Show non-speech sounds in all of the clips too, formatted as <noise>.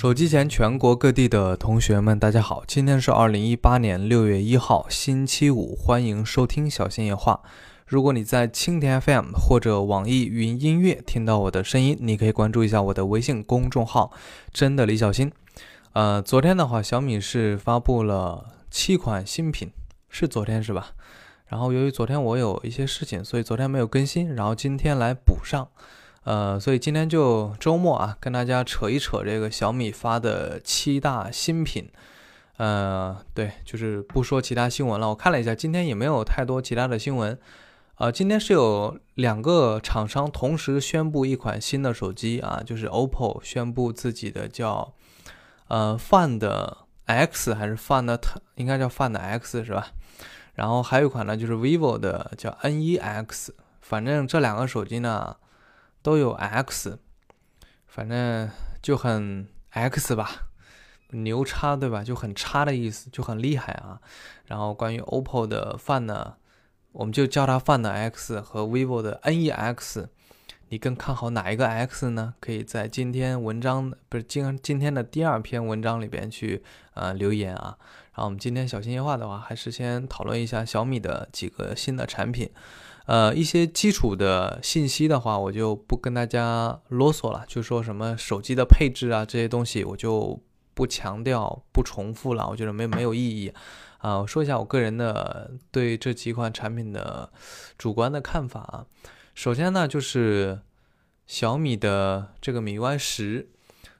手机前全国各地的同学们，大家好！今天是二零一八年六月一号，星期五，欢迎收听小新夜话。如果你在蜻蜓 FM 或者网易云音乐听到我的声音，你可以关注一下我的微信公众号“真的李小新”。呃，昨天的话，小米是发布了七款新品，是昨天是吧？然后由于昨天我有一些事情，所以昨天没有更新，然后今天来补上。呃，所以今天就周末啊，跟大家扯一扯这个小米发的七大新品。呃，对，就是不说其他新闻了。我看了一下，今天也没有太多其他的新闻。呃，今天是有两个厂商同时宣布一款新的手机啊，就是 OPPO 宣布自己的叫呃 Find X 还是 Find，应该叫 Find X 是吧？然后还有一款呢，就是 vivo 的叫 N1X。反正这两个手机呢。都有 X，反正就很 X 吧，牛叉对吧？就很差的意思，就很厉害啊。然后关于 OPPO 的 Find，我们就叫它 Find X 和 vivo 的 NEX，你更看好哪一个 X 呢？可以在今天文章不是今今天的第二篇文章里边去呃留言啊。然后我们今天小心夜话的话，还是先讨论一下小米的几个新的产品。呃，一些基础的信息的话，我就不跟大家啰嗦了，就说什么手机的配置啊这些东西，我就不强调、不重复了，我觉得没没有意义。啊，我说一下我个人的对这几款产品的主观的看法啊。首先呢，就是小米的这个米 UI 十，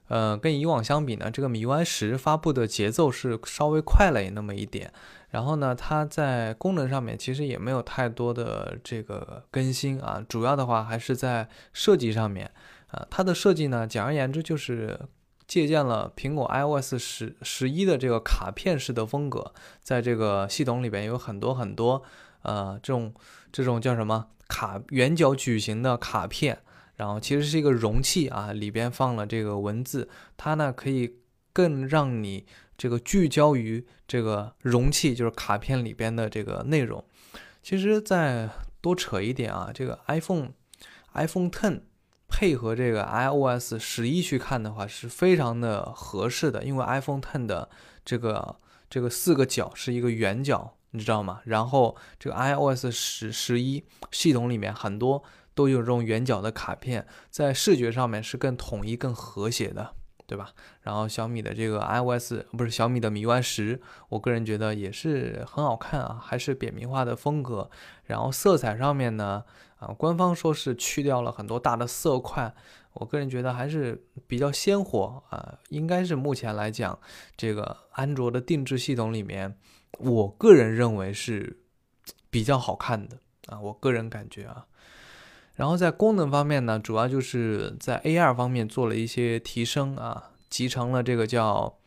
呃，跟以往相比呢，这个米 UI 十发布的节奏是稍微快了那么一点。然后呢，它在功能上面其实也没有太多的这个更新啊，主要的话还是在设计上面啊。它的设计呢，简而言之就是借鉴了苹果 iOS 十十一的这个卡片式的风格，在这个系统里边有很多很多呃这种这种叫什么卡圆角矩形的卡片，然后其实是一个容器啊，里边放了这个文字，它呢可以更让你。这个聚焦于这个容器，就是卡片里边的这个内容。其实再多扯一点啊，这个 iPhone iPhone Ten 配合这个 iOS 十一去看的话，是非常的合适的。因为 iPhone Ten 的这个这个四个角是一个圆角，你知道吗？然后这个 iOS 十十一系统里面很多都有这种圆角的卡片，在视觉上面是更统一、更和谐的。对吧？然后小米的这个 iOS 不是小米的米 UI 十，我个人觉得也是很好看啊，还是扁平化的风格。然后色彩上面呢，啊，官方说是去掉了很多大的色块，我个人觉得还是比较鲜活啊，应该是目前来讲这个安卓的定制系统里面，我个人认为是比较好看的啊，我个人感觉啊。然后在功能方面呢，主要就是在 AR 方面做了一些提升啊，集成了这个叫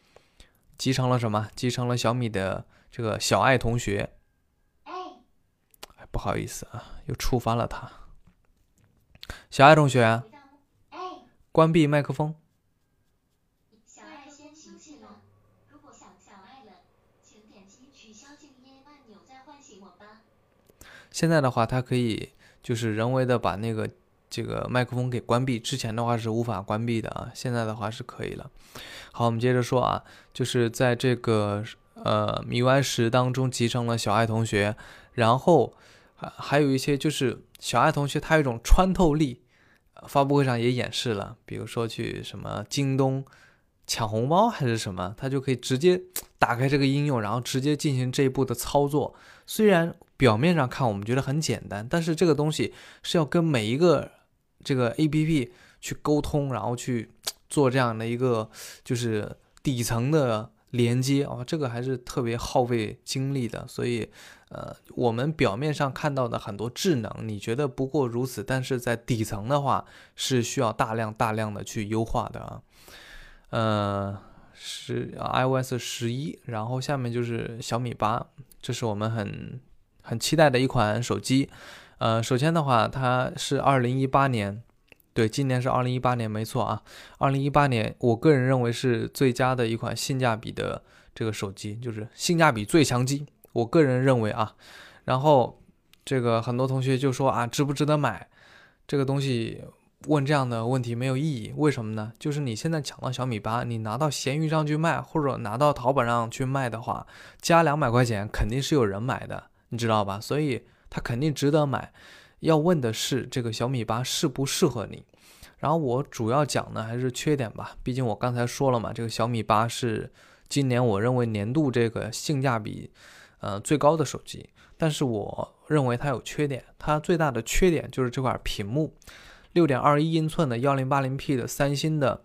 集成了什么？集成了小米的这个小爱同学。哎，不好意思啊，又触发了他。小爱同学，关闭麦克风。小爱先醒气了，如果想小爱了，请点击取消静音按钮再唤醒我吧。现在的话，它可以。就是人为的把那个这个麦克风给关闭，之前的话是无法关闭的啊，现在的话是可以了。好，我们接着说啊，就是在这个呃米 UI 十当中集成了小爱同学，然后还有一些就是小爱同学它有一种穿透力，发布会上也演示了，比如说去什么京东抢红包还是什么，它就可以直接打开这个应用，然后直接进行这一步的操作，虽然。表面上看我们觉得很简单，但是这个东西是要跟每一个这个 A P P 去沟通，然后去做这样的一个就是底层的连接啊，这个还是特别耗费精力的。所以，呃，我们表面上看到的很多智能，你觉得不过如此，但是在底层的话是需要大量大量的去优化的啊。呃，是 I O S 十一，然后下面就是小米八，这是我们很。很期待的一款手机，呃，首先的话，它是二零一八年，对，今年是二零一八年，没错啊，二零一八年，我个人认为是最佳的一款性价比的这个手机，就是性价比最强机，我个人认为啊，然后这个很多同学就说啊，值不值得买？这个东西问这样的问题没有意义。为什么呢？就是你现在抢到小米八，你拿到闲鱼上去卖，或者拿到淘宝上去卖的话，加两百块钱肯定是有人买的，你知道吧？所以它肯定值得买。要问的是这个小米八适不适合你。然后我主要讲的还是缺点吧，毕竟我刚才说了嘛，这个小米八是今年我认为年度这个性价比呃最高的手机。但是我认为它有缺点，它最大的缺点就是这块屏幕，六点二一英寸的幺零八零 P 的三星的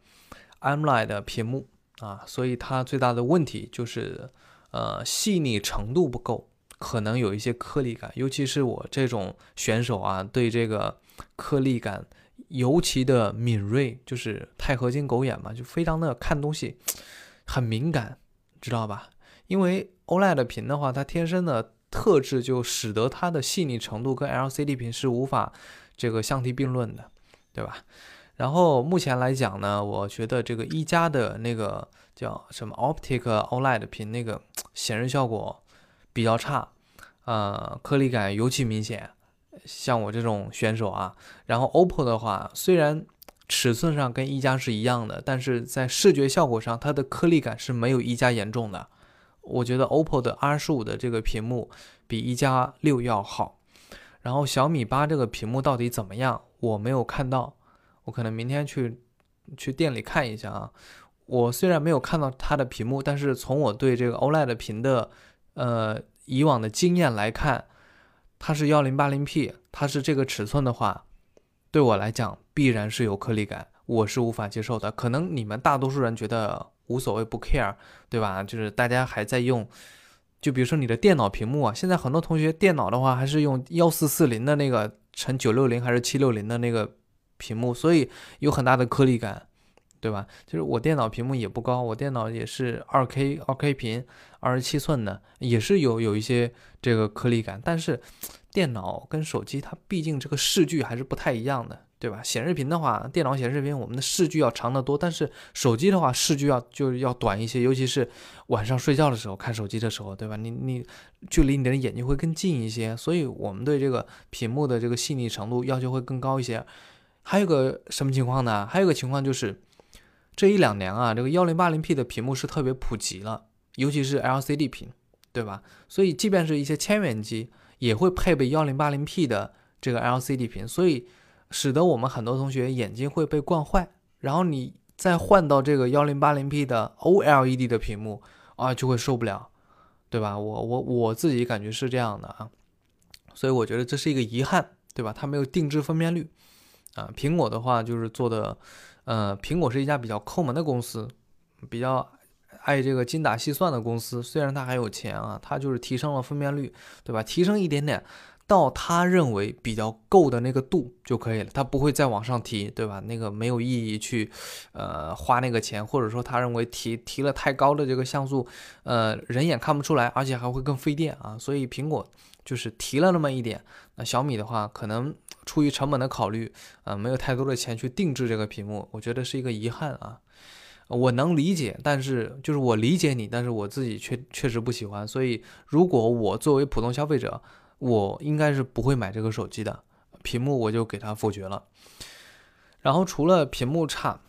AMOLED 屏幕啊，所以它最大的问题就是呃细腻程度不够，可能有一些颗粒感，尤其是我这种选手啊，对这个颗粒感尤其的敏锐，就是钛合金狗眼嘛，就非常的看东西很敏感，知道吧？因为 OLED 屏的话，它天生的。特质就使得它的细腻程度跟 LCD 屏是无法这个相提并论的，对吧？然后目前来讲呢，我觉得这个一加的那个叫什么 Optic OLED 屏那个显示效果比较差，呃，颗粒感尤其明显。像我这种选手啊，然后 OPPO 的话，虽然尺寸上跟一加是一样的，但是在视觉效果上，它的颗粒感是没有一加严重的。我觉得 OPPO 的 R 十五的这个屏幕比一加六要好，然后小米八这个屏幕到底怎么样？我没有看到，我可能明天去去店里看一下啊。我虽然没有看到它的屏幕，但是从我对这个 OLED 屏的呃以往的经验来看，它是幺零八零 P，它是这个尺寸的话，对我来讲必然是有颗粒感，我是无法接受的。可能你们大多数人觉得。无所谓，不 care，对吧？就是大家还在用，就比如说你的电脑屏幕啊，现在很多同学电脑的话还是用幺四四零的那个乘九六零还是七六零的那个屏幕，所以有很大的颗粒感，对吧？就是我电脑屏幕也不高，我电脑也是二 K 二 K 屏，二十七寸的，也是有有一些这个颗粒感，但是电脑跟手机它毕竟这个视距还是不太一样的。对吧？显示屏的话，电脑显示屏我们的视距要长得多，但是手机的话视距要就要短一些，尤其是晚上睡觉的时候看手机的时候，对吧？你你距离你的眼睛会更近一些，所以我们对这个屏幕的这个细腻程度要求会更高一些。还有个什么情况呢？还有个情况就是这一两年啊，这个幺零八零 P 的屏幕是特别普及了，尤其是 LCD 屏，对吧？所以即便是一些千元机也会配备幺零八零 P 的这个 LCD 屏，所以。使得我们很多同学眼睛会被惯坏，然后你再换到这个幺零八零 P 的 OLED 的屏幕啊，就会受不了，对吧？我我我自己感觉是这样的啊，所以我觉得这是一个遗憾，对吧？它没有定制分辨率啊。苹果的话就是做的，呃，苹果是一家比较抠门的公司，比较爱这个精打细算的公司。虽然它还有钱啊，它就是提升了分辨率，对吧？提升一点点。到他认为比较够的那个度就可以了，他不会再往上提，对吧？那个没有意义去，呃，花那个钱，或者说他认为提提了太高的这个像素，呃，人眼看不出来，而且还会更费电啊。所以苹果就是提了那么一点，那小米的话可能出于成本的考虑，呃，没有太多的钱去定制这个屏幕，我觉得是一个遗憾啊。我能理解，但是就是我理解你，但是我自己确确实不喜欢。所以如果我作为普通消费者，我应该是不会买这个手机的，屏幕我就给它否决了。然后除了屏幕差，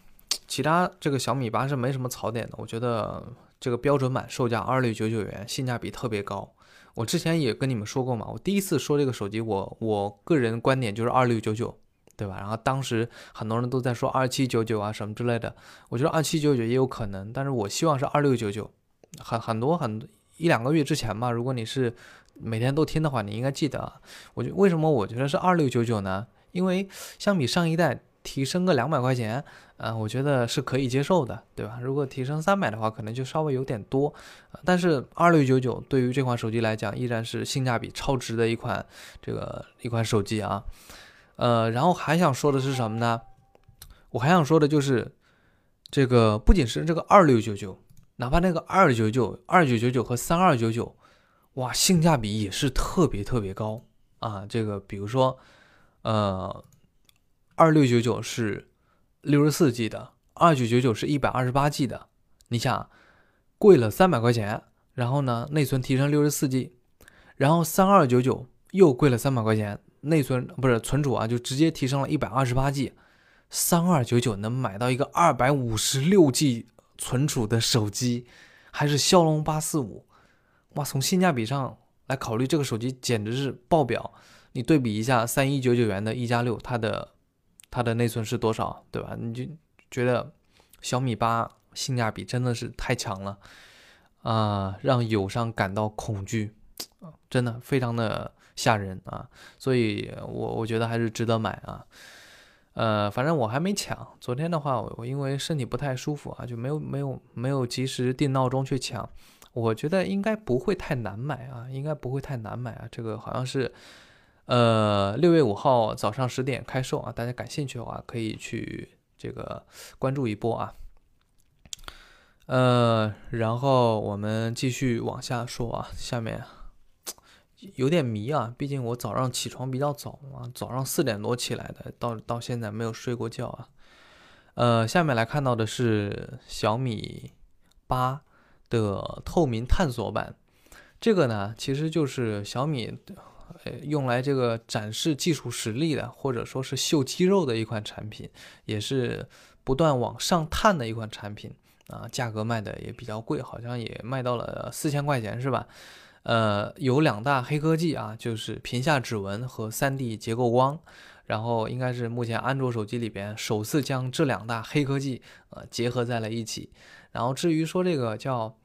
其他这个小米八是没什么槽点的。我觉得这个标准版售价二六九九元，性价比特别高。我之前也跟你们说过嘛，我第一次说这个手机，我我个人观点就是二六九九，对吧？然后当时很多人都在说二七九九啊什么之类的，我觉得二七九九也有可能，但是我希望是二六九九。很很多很一两个月之前吧，如果你是。每天都听的话，你应该记得。我觉为什么我觉得是二六九九呢？因为相比上一代提升个两百块钱，嗯，我觉得是可以接受的，对吧？如果提升三百的话，可能就稍微有点多。但是二六九九对于这款手机来讲，依然是性价比超值的一款这个一款手机啊。呃，然后还想说的是什么呢？我还想说的就是这个不仅是这个二六九九，哪怕那个二九九、二九九九和三二九九。哇，性价比也是特别特别高啊！这个比如说，呃，二六九九是六十四 G 的，二九九九是一百二十八 G 的。你想，贵了三百块钱，然后呢，内存提升六十四 G，然后三二九九又贵了三百块钱，内存不是存储啊，就直接提升了一百二十八 G。三二九九能买到一个二百五十六 G 存储的手机，还是骁龙八四五，哇，从性价比上来考虑，这个手机简直是爆表。你对比一下三一九九元的一加六，它的它的内存是多少，对吧？你就觉得小米八性价比真的是太强了啊，让友商感到恐惧，真的非常的吓人啊！所以，我我觉得还是值得买啊。呃，反正我还没抢。昨天的话，我因为身体不太舒服啊，就没有没有没有及时定闹钟去抢。我觉得应该不会太难买啊，应该不会太难买啊。这个好像是。呃，六月五号早上十点开售啊，大家感兴趣的话可以去这个关注一波啊。呃，然后我们继续往下说啊，下面有点迷啊，毕竟我早上起床比较早啊，早上四点多起来的，到到现在没有睡过觉啊。呃，下面来看到的是小米八的透明探索版，这个呢其实就是小米。呃，用来这个展示技术实力的，或者说是秀肌肉的一款产品，也是不断往上探的一款产品啊。价格卖的也比较贵，好像也卖到了四千块钱，是吧？呃，有两大黑科技啊，就是屏下指纹和 3D 结构光，然后应该是目前安卓手机里边首次将这两大黑科技呃结合在了一起。然后至于说这个叫。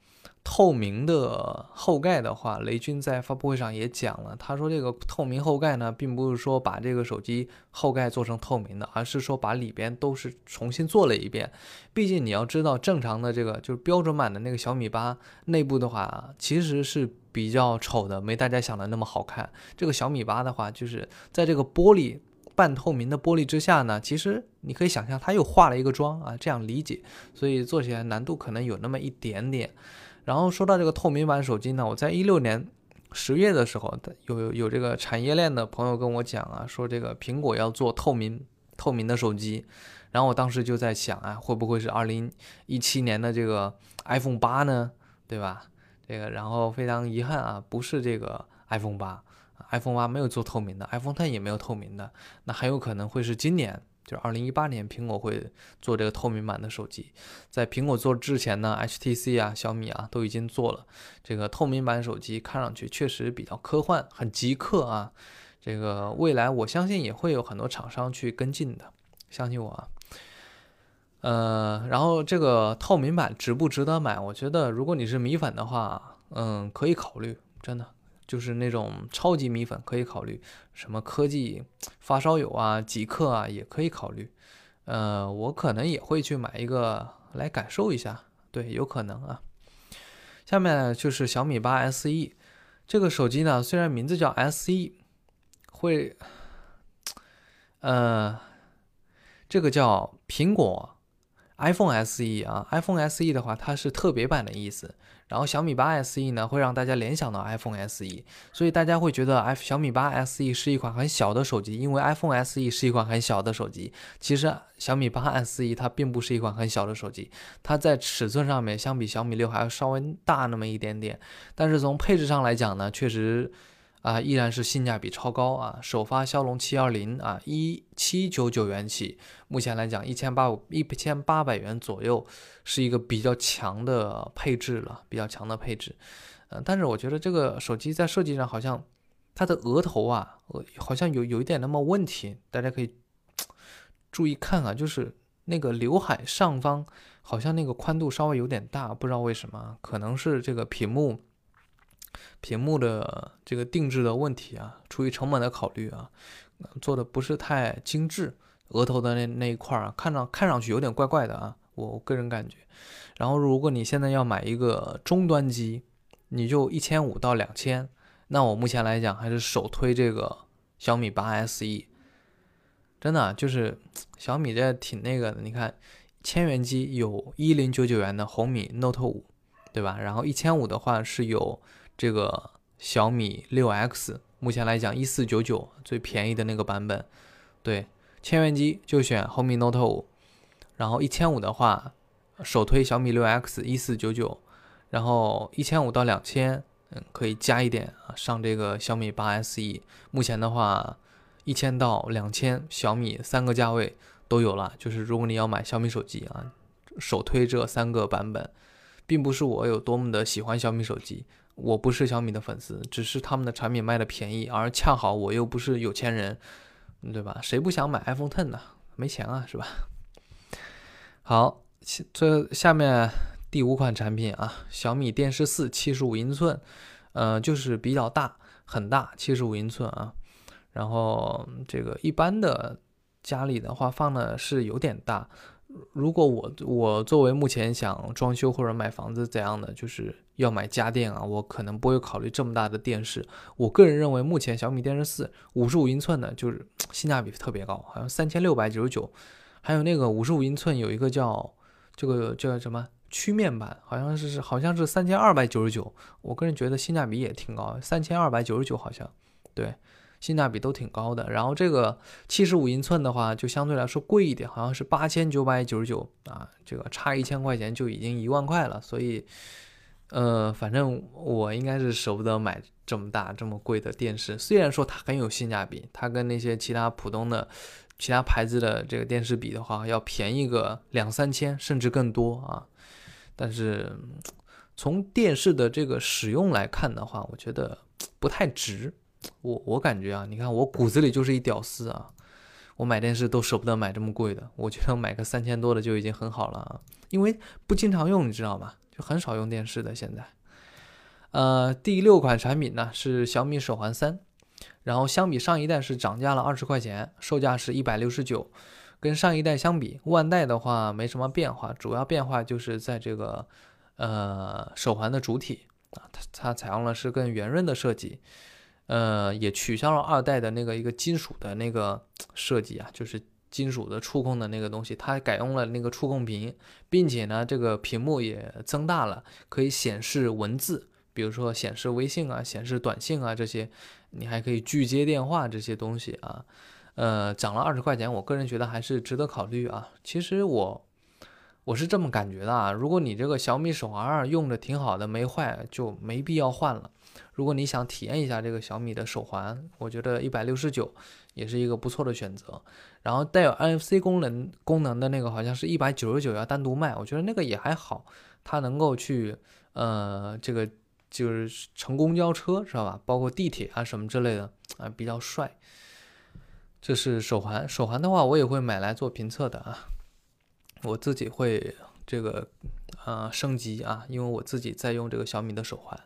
透明的后盖的话，雷军在发布会上也讲了，他说这个透明后盖呢，并不是说把这个手机后盖做成透明的，而是说把里边都是重新做了一遍。毕竟你要知道，正常的这个就是标准版的那个小米八内部的话，其实是比较丑的，没大家想的那么好看。这个小米八的话，就是在这个玻璃半透明的玻璃之下呢，其实你可以想象它又化了一个妆啊，这样理解，所以做起来难度可能有那么一点点。然后说到这个透明版手机呢，我在一六年十月的时候，有有这个产业链的朋友跟我讲啊，说这个苹果要做透明透明的手机，然后我当时就在想啊，会不会是二零一七年的这个 iPhone 八呢？对吧？这个然后非常遗憾啊，不是这个 iPhone 八，iPhone 八没有做透明的，iPhone Ten 也没有透明的，那很有可能会是今年。就是二零一八年，苹果会做这个透明版的手机。在苹果做之前呢，HTC 啊、小米啊都已经做了这个透明版手机，看上去确实比较科幻，很极客啊。这个未来我相信也会有很多厂商去跟进的，相信我啊。呃，然后这个透明版值不值得买？我觉得如果你是米粉的话，嗯，可以考虑，真的。就是那种超级米粉可以考虑，什么科技发烧友啊、极客啊也可以考虑。呃，我可能也会去买一个来感受一下，对，有可能啊。下面就是小米八 SE 这个手机呢，虽然名字叫 SE，会，呃，这个叫苹果 iPhone SE 啊，iPhone SE 的话，它是特别版的意思。然后小米八 SE 呢，会让大家联想到 iPhone SE，所以大家会觉得 i 小米八 SE 是一款很小的手机，因为 iPhone SE 是一款很小的手机。其实小米八 SE 它并不是一款很小的手机，它在尺寸上面相比小米六还要稍微大那么一点点，但是从配置上来讲呢，确实。啊，依然是性价比超高啊！首发骁龙七二零啊，一七九九元起，目前来讲一千八一千八百元左右，是一个比较强的配置了，比较强的配置。嗯，但是我觉得这个手机在设计上好像它的额头啊，好像有有一点那么问题，大家可以 <tsk> 注意看啊，就是那个刘海上方好像那个宽度稍微有点大，不知道为什么，可能是这个屏幕。屏幕的这个定制的问题啊，出于成本的考虑啊，做的不是太精致，额头的那那一块儿啊，看上看上去有点怪怪的啊，我个人感觉。然后如果你现在要买一个终端机，你就一千五到两千，那我目前来讲还是首推这个小米八 SE，真的就是 <tsk> 小米这挺那个的，你看千元机有一零九九元的红米 Note 五，对吧？然后一千五的话是有。这个小米六 X 目前来讲一四九九最便宜的那个版本，对，千元机就选红米 Note 五，然后一千五的话首推小米六 X 一四九九，然后一千五到两千，嗯，可以加一点啊，上这个小米八 SE。目前的话，一千到两千小米三个价位都有了。就是如果你要买小米手机啊，首推这三个版本，并不是我有多么的喜欢小米手机，我不是小米的粉丝，只是他们的产品卖的便宜，而恰好我又不是有钱人，对吧？谁不想买 iPhone Ten 呢？没钱啊，是吧？好，这下面第五款产品啊，小米电视四七十五英寸，呃，就是比较大，很大，七十五英寸啊。然后这个一般的家里的话放的是有点大。如果我我作为目前想装修或者买房子怎样的，就是要买家电啊，我可能不会考虑这么大的电视。我个人认为，目前小米电视四五十五英寸的，就是 <tsk> 性价比特别高，好像三千六百九十九。还有那个五十五英寸有一个叫这个叫什么曲面版，好像是是好像是三千二百九十九。我个人觉得性价比也挺高，三千二百九十九好像对。性价比都挺高的，然后这个七十五英寸的话就相对来说贵一点，好像是八千九百九十九啊，这个差一千块钱就已经一万块了，所以，呃，反正我应该是舍不得买这么大这么贵的电视。虽然说它很有性价比，它跟那些其他普通的其他牌子的这个电视比的话，要便宜个两三千甚至更多啊，但是从电视的这个使用来看的话，我觉得不太值。我我感觉啊，你看我骨子里就是一屌丝啊，我买电视都舍不得买这么贵的，我觉得买个三千多的就已经很好了啊，因为不经常用，你知道吗？就很少用电视的现在。呃，第六款产品呢是小米手环三，然后相比上一代是涨价了二十块钱，售价是一百六十九，跟上一代相比，万代的话没什么变化，主要变化就是在这个呃手环的主体啊，它它采用了是更圆润的设计。呃，也取消了二代的那个一个金属的那个设计啊，就是金属的触控的那个东西，它改用了那个触控屏，并且呢，这个屏幕也增大了，可以显示文字，比如说显示微信啊、显示短信啊这些，你还可以拒接电话这些东西啊。呃，涨了二十块钱，我个人觉得还是值得考虑啊。其实我我是这么感觉的啊，如果你这个小米手环二用着挺好的，没坏，就没必要换了。如果你想体验一下这个小米的手环，我觉得一百六十九也是一个不错的选择。然后带有 NFC 功能功能的那个好像是一百九十九要单独卖，我觉得那个也还好，它能够去呃这个就是乘公交车知道吧？包括地铁啊什么之类的啊比较帅。这是手环，手环的话我也会买来做评测的啊，我自己会这个呃升级啊，因为我自己在用这个小米的手环。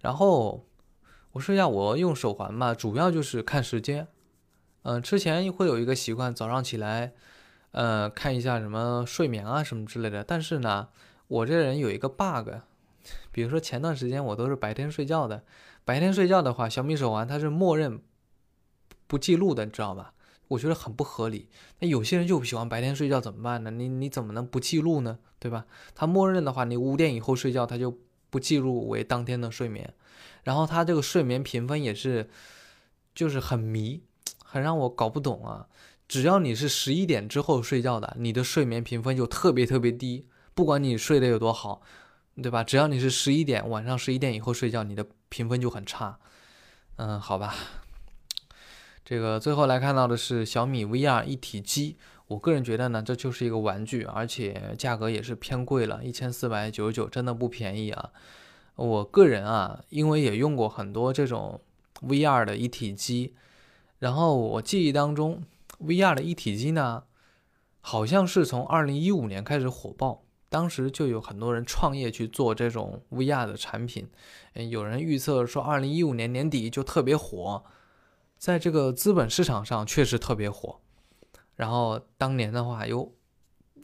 然后我说一下，我用手环嘛，主要就是看时间。嗯，之前会有一个习惯，早上起来，呃，看一下什么睡眠啊什么之类的。但是呢，我这人有一个 bug，比如说前段时间我都是白天睡觉的，白天睡觉的话，小米手环它是默认不记录的，你知道吧？我觉得很不合理。那有些人就不喜欢白天睡觉怎么办呢？你你怎么能不记录呢？对吧？它默认的话，你五点以后睡觉，它就。不记录为当天的睡眠，然后它这个睡眠评分也是，就是很迷，很让我搞不懂啊。只要你是十一点之后睡觉的，你的睡眠评分就特别特别低，不管你睡得有多好，对吧？只要你是十一点晚上十一点以后睡觉，你的评分就很差。嗯，好吧。这个最后来看到的是小米 VR 一体机。我个人觉得呢，这就是一个玩具，而且价格也是偏贵了，一千四百九十九，真的不便宜啊。我个人啊，因为也用过很多这种 VR 的一体机，然后我记忆当中，VR 的一体机呢，好像是从二零一五年开始火爆，当时就有很多人创业去做这种 VR 的产品，嗯有人预测说二零一五年年底就特别火，在这个资本市场上确实特别火。然后当年的话，有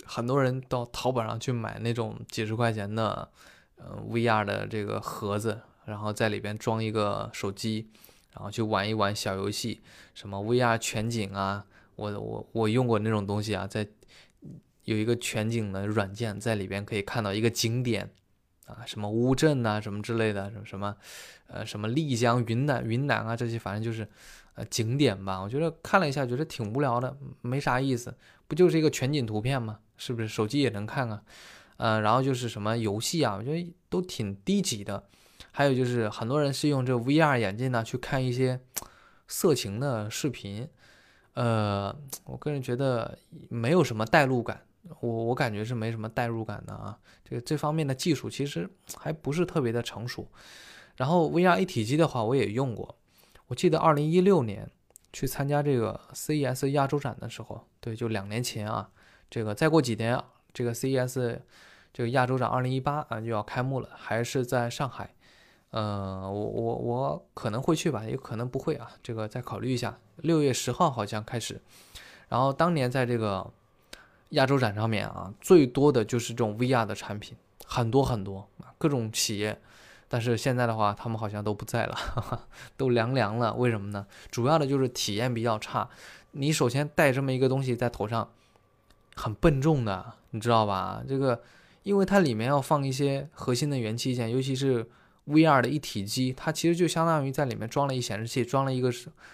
很多人到淘宝上去买那种几十块钱的，呃，VR 的这个盒子，然后在里边装一个手机，然后去玩一玩小游戏，什么 VR 全景啊，我我我用过那种东西啊，在有一个全景的软件，在里边可以看到一个景点啊，什么乌镇呐，什么之类的，什么什么，呃，什么丽江、云南、云南啊，这些反正就是。呃，景点吧，我觉得看了一下，觉得挺无聊的，没啥意思，不就是一个全景图片吗？是不是？手机也能看啊。呃，然后就是什么游戏啊，我觉得都挺低级的。还有就是很多人是用这 VR 眼镜呢去看一些色情的视频，呃，我个人觉得没有什么代入感，我我感觉是没什么代入感的啊。这个这方面的技术其实还不是特别的成熟。然后 VR 一体机的话，我也用过。我记得二零一六年去参加这个 CES 亚洲展的时候，对，就两年前啊。这个再过几天，这个 CES 这个亚洲展二零一八啊就要开幕了，还是在上海。呃，我我我可能会去吧，也可能不会啊，这个再考虑一下。六月十号好像开始，然后当年在这个亚洲展上面啊，最多的就是这种 VR 的产品，很多很多，各种企业。但是现在的话，他们好像都不在了，<laughs> 都凉凉了。为什么呢？主要的就是体验比较差。你首先带这么一个东西在头上，很笨重的，你知道吧？这个，因为它里面要放一些核心的元器件，尤其是。VR 的一体机，它其实就相当于在里面装了一显示器，装了一个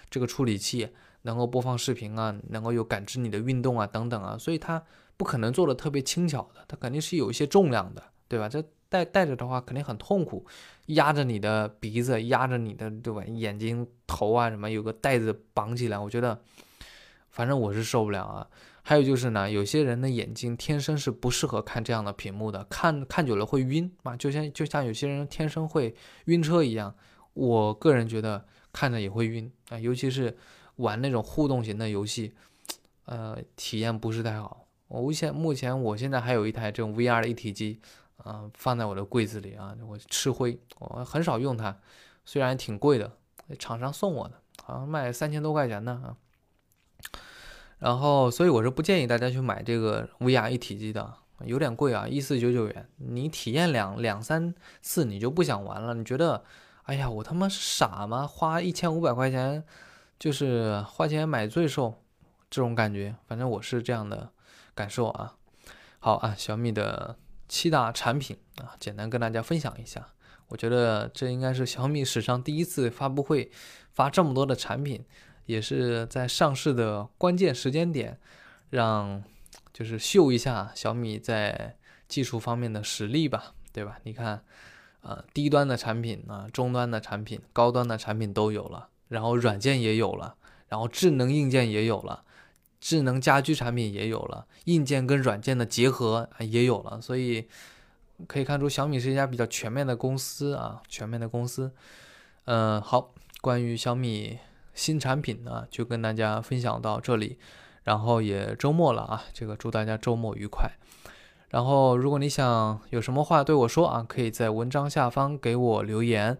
这个处理器，能够播放视频啊，能够有感知你的运动啊等等啊，所以它不可能做的特别轻巧的，它肯定是有一些重量的，对吧？这戴戴着的话肯定很痛苦，压着你的鼻子，压着你的对吧？眼睛、头啊什么，有个带子绑起来，我觉得，反正我是受不了啊。还有就是呢，有些人的眼睛天生是不适合看这样的屏幕的，看看久了会晕啊，就像就像有些人天生会晕车一样。我个人觉得看着也会晕啊，尤其是玩那种互动型的游戏，呃，体验不是太好。我现目前我现在还有一台这种 VR 的一体机，啊，放在我的柜子里啊，我吃灰，我很少用它，虽然挺贵的，厂商送我的，好像卖三千多块钱呢啊。然后，所以我是不建议大家去买这个 VR 一体机的，有点贵啊，一四九九元。你体验两两三次，你就不想玩了。你觉得，哎呀，我他妈是傻吗？花一千五百块钱，就是花钱买罪受，这种感觉，反正我是这样的感受啊。好啊，小米的七大产品啊，简单跟大家分享一下。我觉得这应该是小米史上第一次发布会发这么多的产品。也是在上市的关键时间点，让就是秀一下小米在技术方面的实力吧，对吧？你看，呃，低端的产品啊，中端的产品，高端的产品都有了，然后软件也有了，然后智能硬件也有了，智能家居产品也有了，硬件跟软件的结合也有了，所以可以看出小米是一家比较全面的公司啊，全面的公司。嗯，好，关于小米。新产品呢，就跟大家分享到这里，然后也周末了啊，这个祝大家周末愉快。然后如果你想有什么话对我说啊，可以在文章下方给我留言，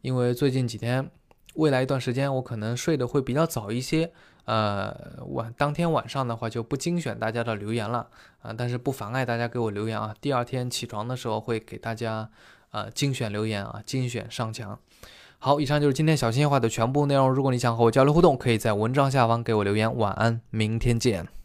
因为最近几天，未来一段时间我可能睡得会比较早一些，呃晚当天晚上的话就不精选大家的留言了啊，但是不妨碍大家给我留言啊，第二天起床的时候会给大家呃精选留言啊，精选上墙。好，以上就是今天小新话的全部内容。如果你想和我交流互动，可以在文章下方给我留言。晚安，明天见。